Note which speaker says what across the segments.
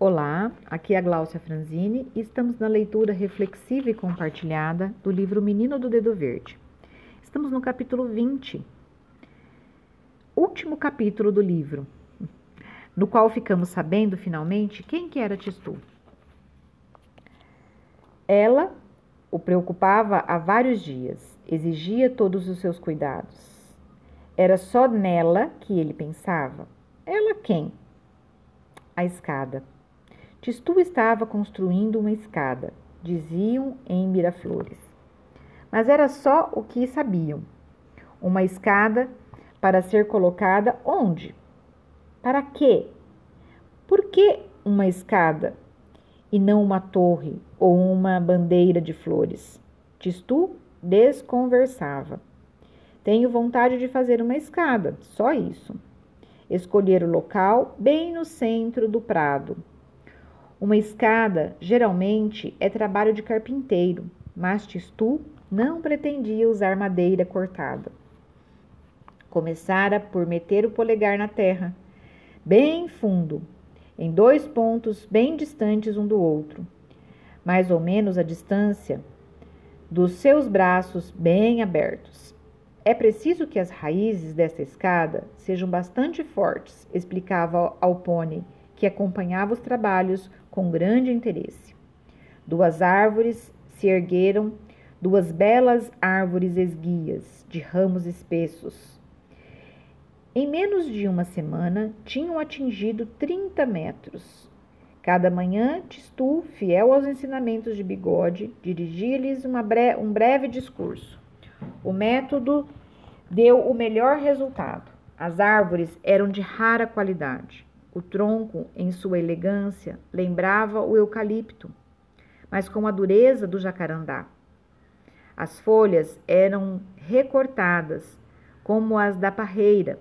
Speaker 1: Olá, aqui é a Gláucia Franzini e estamos na leitura reflexiva e compartilhada do livro Menino do Dedo Verde. Estamos no capítulo 20, último capítulo do livro, no qual ficamos sabendo finalmente quem que era Tistu. Ela o preocupava há vários dias, exigia todos os seus cuidados. Era só nela que ele pensava. Ela quem? A escada. Tistu estava construindo uma escada, diziam em Miraflores. Mas era só o que sabiam. Uma escada para ser colocada onde? Para quê? Por que uma escada e não uma torre ou uma bandeira de flores? Tistu desconversava. Tenho vontade de fazer uma escada, só isso. Escolher o local bem no centro do prado, uma escada geralmente é trabalho de carpinteiro, mas Tistu não pretendia usar madeira cortada. Começara por meter o polegar na terra, bem fundo, em dois pontos bem distantes um do outro, mais ou menos a distância dos seus braços bem abertos. É preciso que as raízes desta escada sejam bastante fortes, explicava ao pônei, que acompanhava os trabalhos com grande interesse. Duas árvores se ergueram, duas belas árvores esguias, de ramos espessos. Em menos de uma semana, tinham atingido 30 metros. Cada manhã, Tistu, fiel aos ensinamentos de Bigode, dirigia-lhes bre um breve discurso. O método deu o melhor resultado. As árvores eram de rara qualidade. O tronco, em sua elegância, lembrava o eucalipto, mas com a dureza do jacarandá. As folhas eram recortadas, como as da parreira,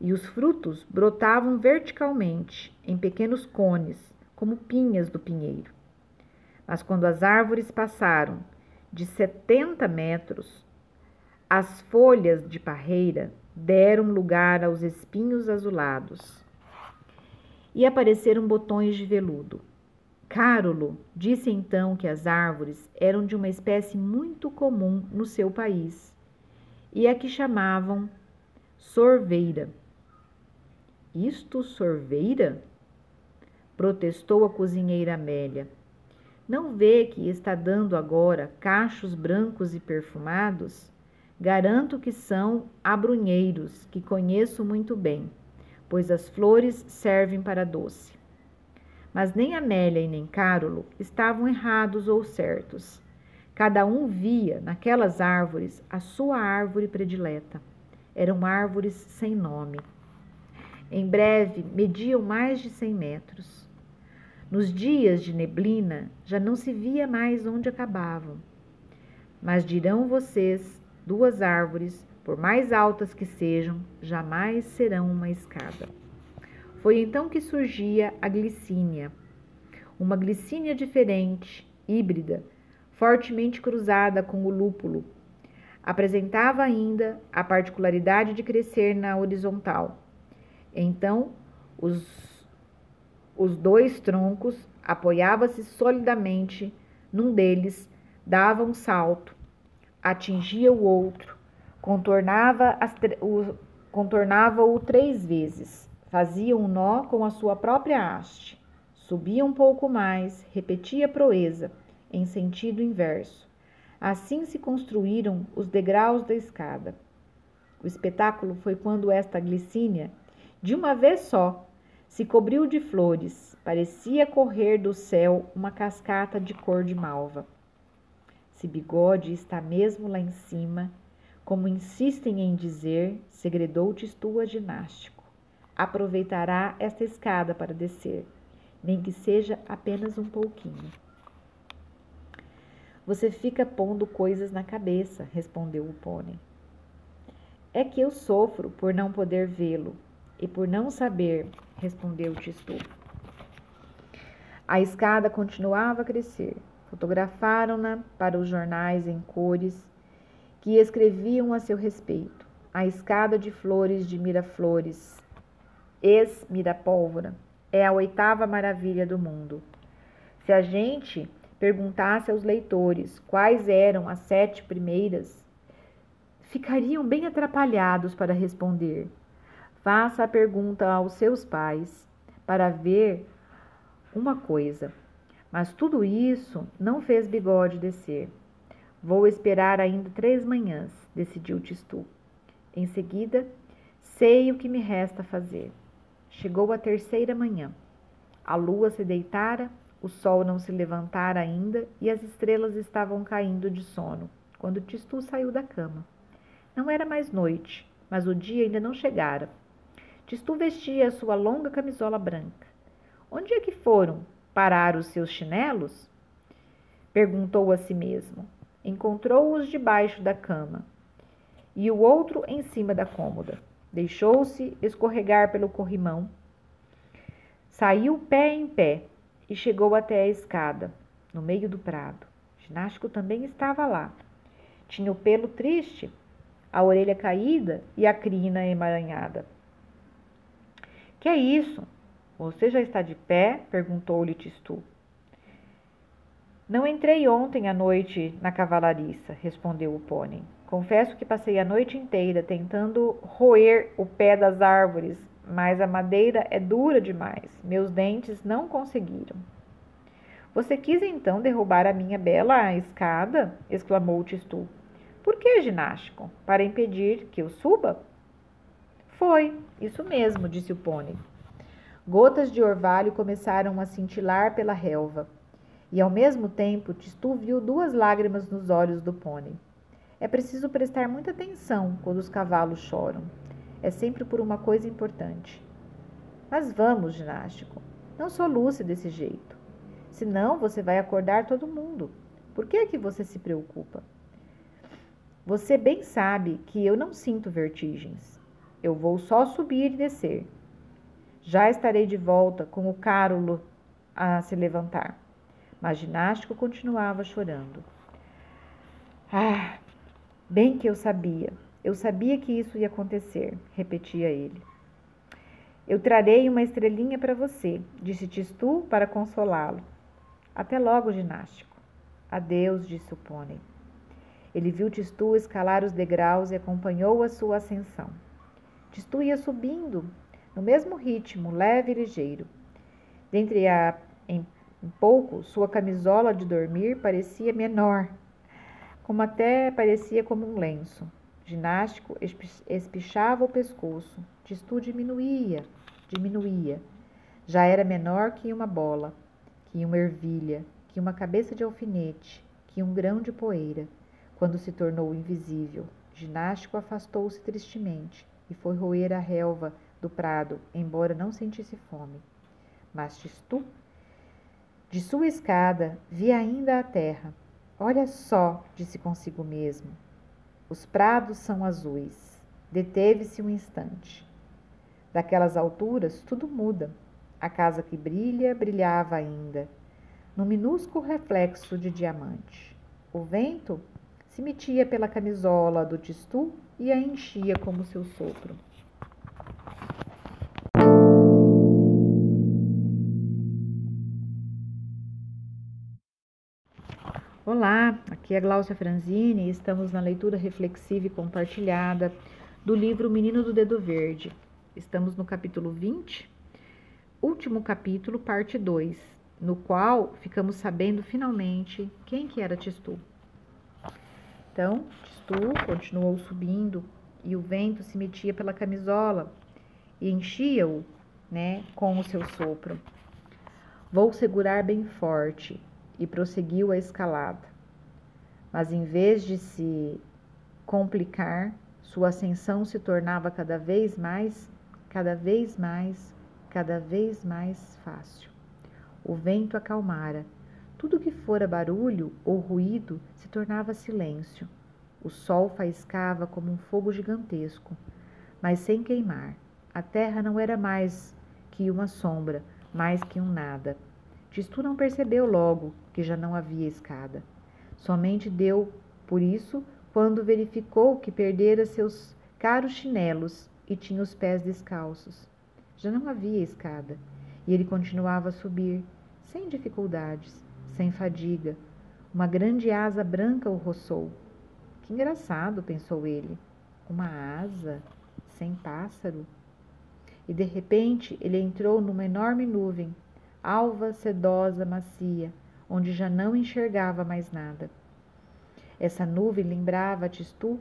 Speaker 1: e os frutos brotavam verticalmente, em pequenos cones, como pinhas do pinheiro. Mas quando as árvores passaram de 70 metros, as folhas de parreira deram lugar aos espinhos azulados e apareceram botões de veludo. Cárulo disse então que as árvores eram de uma espécie muito comum no seu país e a que chamavam sorveira. Isto sorveira? protestou a cozinheira Amélia. Não vê que está dando agora cachos brancos e perfumados? Garanto que são abrunheiros, que conheço muito bem pois as flores servem para doce. Mas nem Amélia e nem Cárulo estavam errados ou certos. Cada um via naquelas árvores a sua árvore predileta. Eram árvores sem nome. Em breve mediam mais de cem metros. Nos dias de neblina já não se via mais onde acabavam. Mas dirão vocês, duas árvores por mais altas que sejam, jamais serão uma escada. Foi então que surgia a glicínia, uma glicínia diferente, híbrida, fortemente cruzada com o lúpulo. Apresentava ainda a particularidade de crescer na horizontal. Então, os, os dois troncos apoiava-se solidamente num deles, dava um salto, atingia o outro, Contornava-o contornava -o três vezes, fazia um nó com a sua própria haste, subia um pouco mais, repetia a proeza, em sentido inverso. Assim se construíram os degraus da escada. O espetáculo foi quando esta glicínia, de uma vez só, se cobriu de flores, parecia correr do céu uma cascata de cor de malva. Se bigode está mesmo lá em cima, como insistem em dizer, segredou-te tua ginástico. Aproveitará esta escada para descer, nem que seja apenas um pouquinho. Você fica pondo coisas na cabeça, respondeu o pônei. É que eu sofro por não poder vê-lo e por não saber, respondeu Tistu. A escada continuava a crescer. Fotografaram-na para os jornais em cores que escreviam a seu respeito. A escada de flores de Miraflores, ex-Mirapólvora, é a oitava maravilha do mundo. Se a gente perguntasse aos leitores quais eram as sete primeiras, ficariam bem atrapalhados para responder. Faça a pergunta aos seus pais para ver uma coisa. Mas tudo isso não fez bigode descer. Vou esperar ainda três manhãs, decidiu Tistu. Em seguida, sei o que me resta fazer. Chegou a terceira manhã. A lua se deitara, o sol não se levantara ainda e as estrelas estavam caindo de sono quando Tistu saiu da cama. Não era mais noite, mas o dia ainda não chegara. Tistu vestia a sua longa camisola branca. Onde é que foram parar os seus chinelos? Perguntou a si mesmo. Encontrou-os debaixo da cama e o outro em cima da cômoda. Deixou-se escorregar pelo corrimão, saiu pé em pé e chegou até a escada, no meio do prado. O ginástico também estava lá. Tinha o pelo triste a orelha caída e a crina emaranhada. Que é isso? Você já está de pé? perguntou-lhe Tistu. Não entrei ontem à noite na cavalariça, respondeu o pônei. Confesso que passei a noite inteira tentando roer o pé das árvores, mas a madeira é dura demais. Meus dentes não conseguiram. Você quis então derrubar a minha bela escada? exclamou Tistu. Por que ginástico? Para impedir que eu suba? Foi, isso mesmo, disse o pônei. Gotas de orvalho começaram a cintilar pela relva, e ao mesmo tempo Tistu viu duas lágrimas nos olhos do pônei. É preciso prestar muita atenção quando os cavalos choram. É sempre por uma coisa importante. Mas vamos, ginástico, não soluce desse jeito. Senão você vai acordar todo mundo. Por que é que você se preocupa? Você bem sabe que eu não sinto vertigens. Eu vou só subir e descer. Já estarei de volta com o Cárulo a se levantar. Mas ginástico continuava chorando. Ah, bem que eu sabia. Eu sabia que isso ia acontecer, repetia ele. Eu trarei uma estrelinha para você, disse Tistu para consolá-lo. Até logo, ginástico. Adeus, disse o pônei. Ele viu Tistu escalar os degraus e acompanhou a sua ascensão. Tistu ia subindo, no mesmo ritmo, leve e ligeiro. Dentre a, em pouco, sua camisola de dormir parecia menor, como até parecia como um lenço. Ginástico espichava o pescoço. Tistu diminuía, diminuía. Já era menor que uma bola, que uma ervilha, que uma cabeça de alfinete, que um grão de poeira. Quando se tornou invisível, Ginástico afastou-se tristemente e foi roer a relva do prado, embora não sentisse fome. Mas Tistu, de sua escada, via ainda a terra. Olha só, disse consigo mesmo. Os prados são azuis. Deteve-se um instante. Daquelas alturas, tudo muda. A casa que brilha, brilhava ainda, no minúsculo reflexo de diamante. O vento se metia pela camisola do tistu e a enchia como seu sopro. Olá, aqui é Gláucia Franzini e estamos na leitura reflexiva e compartilhada do livro Menino do Dedo Verde. Estamos no capítulo 20, último capítulo, parte 2, no qual ficamos sabendo finalmente quem que era Tistu. Então, Tistu continuou subindo e o vento se metia pela camisola e enchia-o, né, com o seu sopro. Vou segurar bem forte e prosseguiu a escalada. Mas em vez de se complicar, sua ascensão se tornava cada vez mais, cada vez mais, cada vez mais fácil. O vento acalmara tudo que fora barulho ou ruído se tornava silêncio. O sol faiscava como um fogo gigantesco, mas sem queimar. A terra não era mais que uma sombra, mais que um nada. Tistu não percebeu logo que já não havia escada. Somente deu por isso quando verificou que perdera seus caros chinelos e tinha os pés descalços. Já não havia escada E ele continuava a subir, sem dificuldades, sem fadiga. Uma grande asa branca o roçou. Que engraçado, pensou ele. Uma asa sem pássaro. E de repente ele entrou numa enorme nuvem, alva, sedosa, macia, onde já não enxergava mais nada. Essa nuvem lembrava a Tistu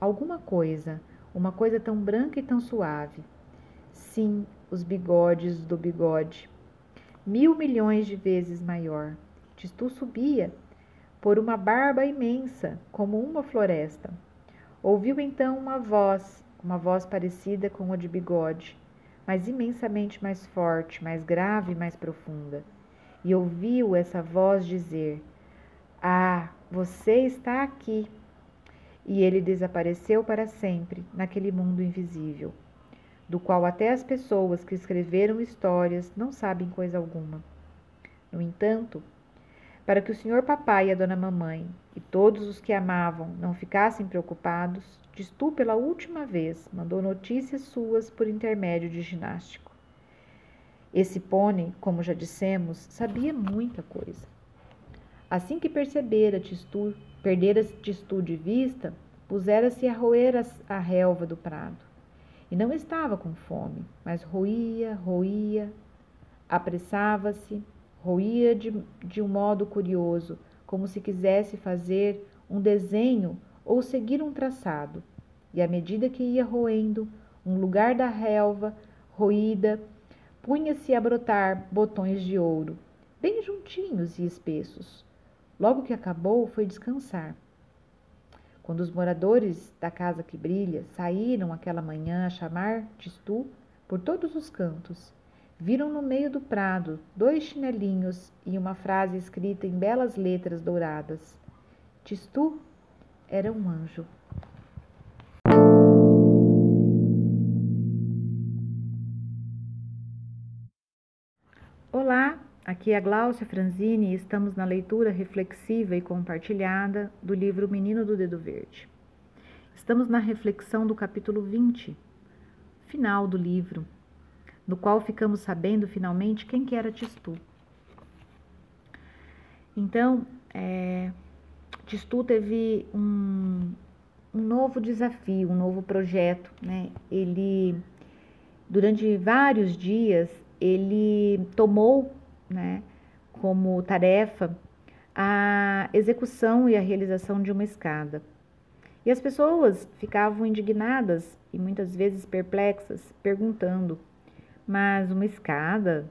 Speaker 1: alguma coisa, uma coisa tão branca e tão suave. Sim, os bigodes do bigode. Mil milhões de vezes maior. Tistu subia por uma barba imensa, como uma floresta. Ouviu então uma voz, uma voz parecida com a de bigode, mas imensamente mais forte, mais grave e mais profunda. E ouviu essa voz dizer: Ah, você está aqui. E ele desapareceu para sempre naquele mundo invisível do qual até as pessoas que escreveram histórias não sabem coisa alguma. No entanto, para que o senhor papai e a dona mamãe e todos os que amavam não ficassem preocupados, Tistu pela última vez mandou notícias suas por intermédio de ginástico. Esse pônei, como já dissemos, sabia muita coisa. Assim que percebera Tistu, perdera Tistu de vista, pusera-se a roer a relva do prado. E não estava com fome, mas roía, roía, apressava-se, roía de, de um modo curioso, como se quisesse fazer um desenho ou seguir um traçado. E à medida que ia roendo, um lugar da relva roída punha-se a brotar botões de ouro, bem juntinhos e espessos. Logo que acabou, foi descansar. Quando os moradores da casa que brilha saíram aquela manhã a chamar Tistu por todos os cantos, viram no meio do prado dois chinelinhos e uma frase escrita em belas letras douradas. Tistu era um anjo. Olá, Aqui é a Gláucia Franzini e estamos na leitura reflexiva e compartilhada do livro Menino do Dedo Verde. Estamos na reflexão do capítulo 20, final do livro, no qual ficamos sabendo finalmente quem que era Tistu. Então, é, Tistu teve um, um novo desafio, um novo projeto. Né? Ele, durante vários dias, ele tomou né, como tarefa a execução e a realização de uma escada. E as pessoas ficavam indignadas e muitas vezes perplexas, perguntando: mas uma escada?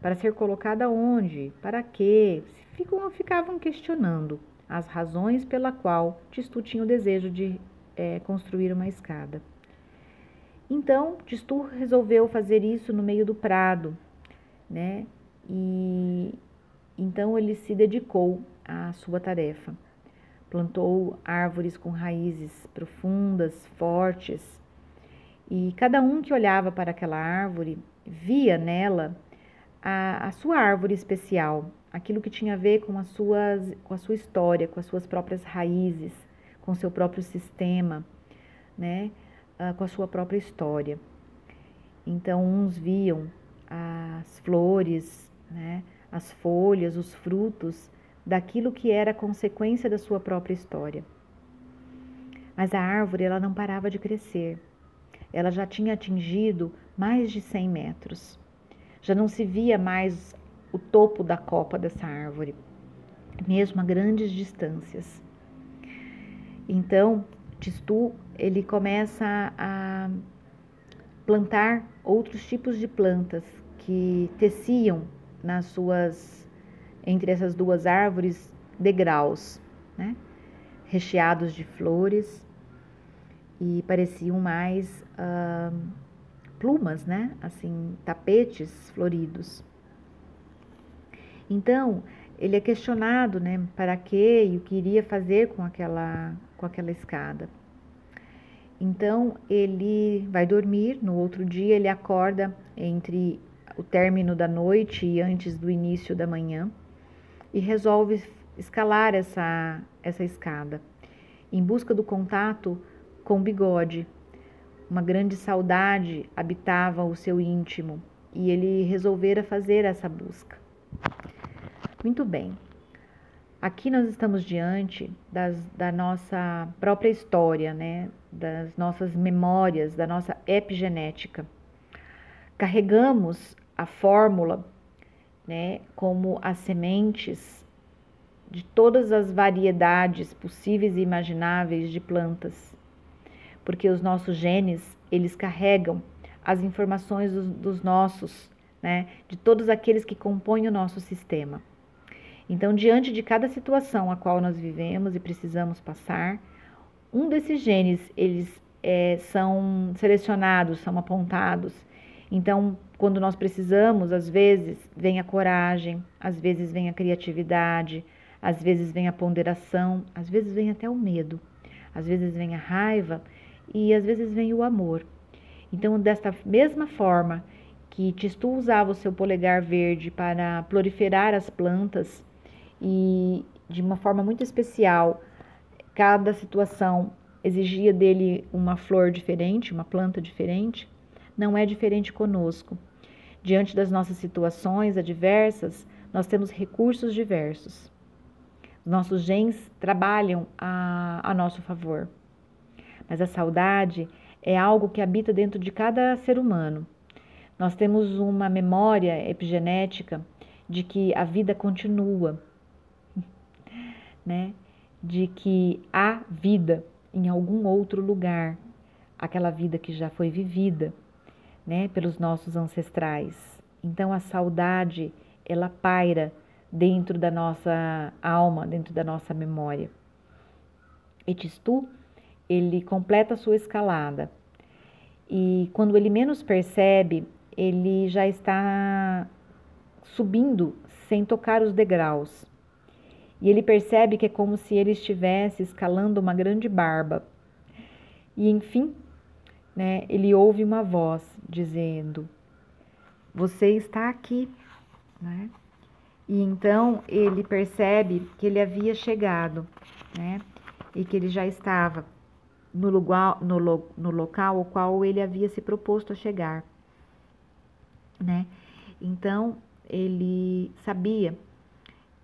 Speaker 1: Para ser colocada onde? Para quê? Ficam, ficavam questionando as razões pela qual Tistu tinha o desejo de é, construir uma escada. Então, Tistu resolveu fazer isso no meio do prado, né? e então ele se dedicou à sua tarefa. Plantou árvores com raízes profundas, fortes, e cada um que olhava para aquela árvore via nela a, a sua árvore especial, aquilo que tinha a ver com, as suas, com a sua história, com as suas próprias raízes, com seu próprio sistema, né? Uh, com a sua própria história. Então, uns viam as flores né, as folhas, os frutos daquilo que era consequência da sua própria história. Mas a árvore ela não parava de crescer. Ela já tinha atingido mais de 100 metros. Já não se via mais o topo da copa dessa árvore, mesmo a grandes distâncias. Então, Tistu ele começa a plantar outros tipos de plantas que teciam nas suas entre essas duas árvores degraus, né? recheados de flores e pareciam mais uh, plumas, né? Assim, tapetes floridos. Então, ele é questionado, né, para que e o que iria fazer com aquela com aquela escada. Então, ele vai dormir, no outro dia ele acorda entre o término da noite e antes do início da manhã e resolve escalar essa, essa escada em busca do contato com o bigode. Uma grande saudade habitava o seu íntimo e ele resolvera fazer essa busca. Muito bem. Aqui nós estamos diante das, da nossa própria história, né? das nossas memórias, da nossa epigenética. Carregamos a fórmula né, como as sementes de todas as variedades possíveis e imagináveis de plantas, porque os nossos genes eles carregam as informações dos, dos nossos, né, de todos aqueles que compõem o nosso sistema. Então, diante de cada situação a qual nós vivemos e precisamos passar, um desses genes eles é, são selecionados, são apontados. Então, quando nós precisamos, às vezes vem a coragem, às vezes vem a criatividade, às vezes vem a ponderação, às vezes vem até o medo, às vezes vem a raiva e às vezes vem o amor. Então, desta mesma forma que Tistu usava o seu polegar verde para proliferar as plantas e de uma forma muito especial, cada situação exigia dele uma flor diferente, uma planta diferente, não é diferente conosco. Diante das nossas situações adversas, nós temos recursos diversos. Nossos genes trabalham a, a nosso favor. Mas a saudade é algo que habita dentro de cada ser humano. Nós temos uma memória epigenética de que a vida continua, né? De que há vida em algum outro lugar, aquela vida que já foi vivida, né, pelos nossos ancestrais. Então a saudade, ela paira dentro da nossa alma, dentro da nossa memória. Etistu, ele completa a sua escalada. E quando ele menos percebe, ele já está subindo sem tocar os degraus. E ele percebe que é como se ele estivesse escalando uma grande barba. E enfim, né, ele ouve uma voz dizendo: Você está aqui. Né? E então ele percebe que ele havia chegado, né? E que ele já estava no, lugar, no, no local ao qual ele havia se proposto a chegar, né? Então ele sabia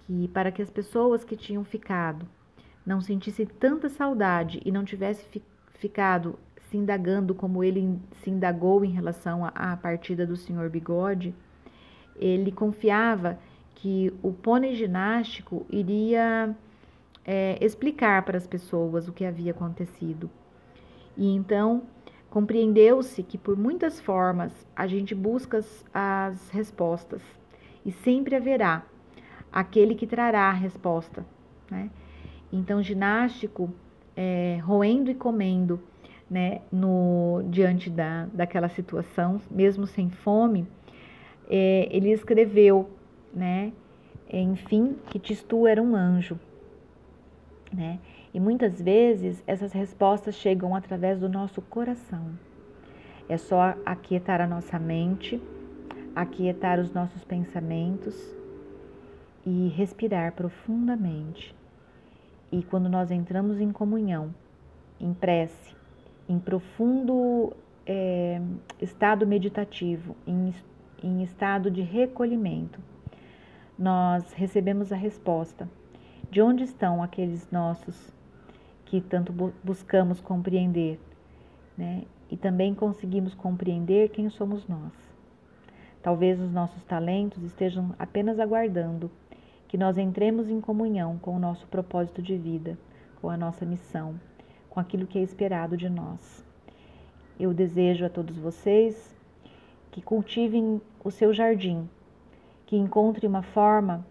Speaker 1: que para que as pessoas que tinham ficado não sentissem tanta saudade e não tivessem fi ficado se indagando como ele se indagou em relação à partida do senhor Bigode, ele confiava que o pônei ginástico iria é, explicar para as pessoas o que havia acontecido. E então compreendeu-se que por muitas formas a gente busca as, as respostas e sempre haverá aquele que trará a resposta. Né? Então, ginástico, é, roendo e comendo, né, no, diante da, daquela situação, mesmo sem fome, é, ele escreveu, né, enfim, que Tistu era um anjo. Né? E muitas vezes essas respostas chegam através do nosso coração. É só aquietar a nossa mente, aquietar os nossos pensamentos e respirar profundamente. E quando nós entramos em comunhão, em prece, em profundo é, estado meditativo, em, em estado de recolhimento, nós recebemos a resposta de onde estão aqueles nossos que tanto buscamos compreender, né? E também conseguimos compreender quem somos nós. Talvez os nossos talentos estejam apenas aguardando que nós entremos em comunhão com o nosso propósito de vida, com a nossa missão, com aquilo que é esperado de nós. Eu desejo a todos vocês que cultivem o seu jardim, que encontrem uma forma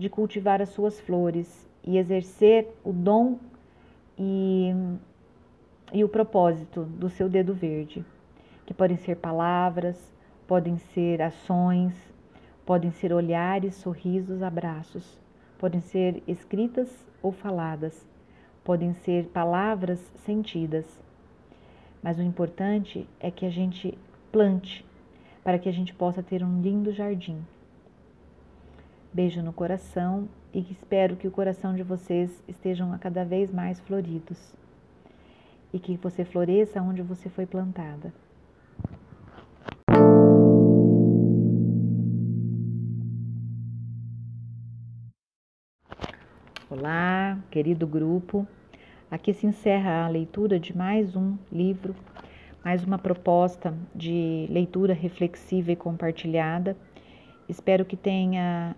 Speaker 1: de cultivar as suas flores e exercer o dom e, e o propósito do seu dedo verde, que podem ser palavras, podem ser ações, Podem ser olhares, sorrisos, abraços, podem ser escritas ou faladas, podem ser palavras sentidas. Mas o importante é que a gente plante para que a gente possa ter um lindo jardim. Beijo no coração e espero que o coração de vocês estejam a cada vez mais floridos e que você floresça onde você foi plantada. Olá, querido grupo. Aqui se encerra a leitura de mais um livro, mais uma proposta de leitura reflexiva e compartilhada. Espero que tenha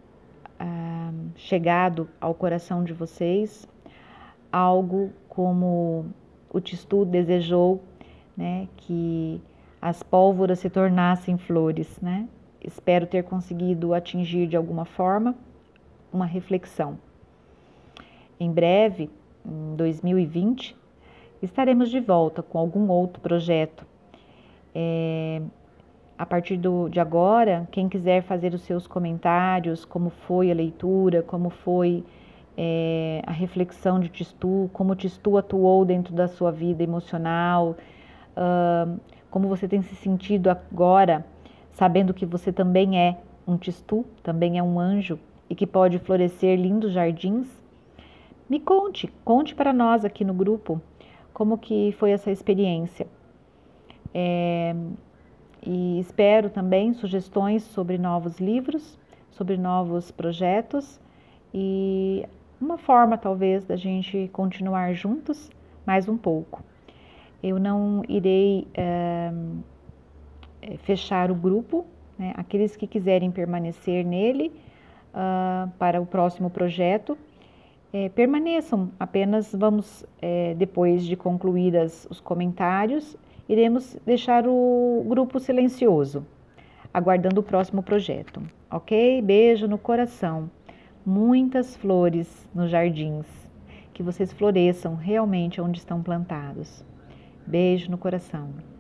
Speaker 1: chegado ao coração de vocês algo como o Tistu desejou, né, que as pólvoras se tornassem flores, né? Espero ter conseguido atingir de alguma forma uma reflexão. Em breve, em 2020, estaremos de volta com algum outro projeto. É, a partir do, de agora, quem quiser fazer os seus comentários, como foi a leitura, como foi é, a reflexão de Tistu, como Tistu atuou dentro da sua vida emocional, uh, como você tem se sentido agora, sabendo que você também é um Tistu, também é um anjo e que pode florescer lindos jardins me conte, conte para nós aqui no grupo como que foi essa experiência. É, e espero também sugestões sobre novos livros, sobre novos projetos e uma forma talvez da gente continuar juntos mais um pouco. Eu não irei é, fechar o grupo, né? aqueles que quiserem permanecer nele uh, para o próximo projeto é, permaneçam. Apenas vamos, é, depois de concluídas os comentários, iremos deixar o grupo silencioso, aguardando o próximo projeto. Ok? Beijo no coração. Muitas flores nos jardins. Que vocês floresçam realmente onde estão plantados. Beijo no coração.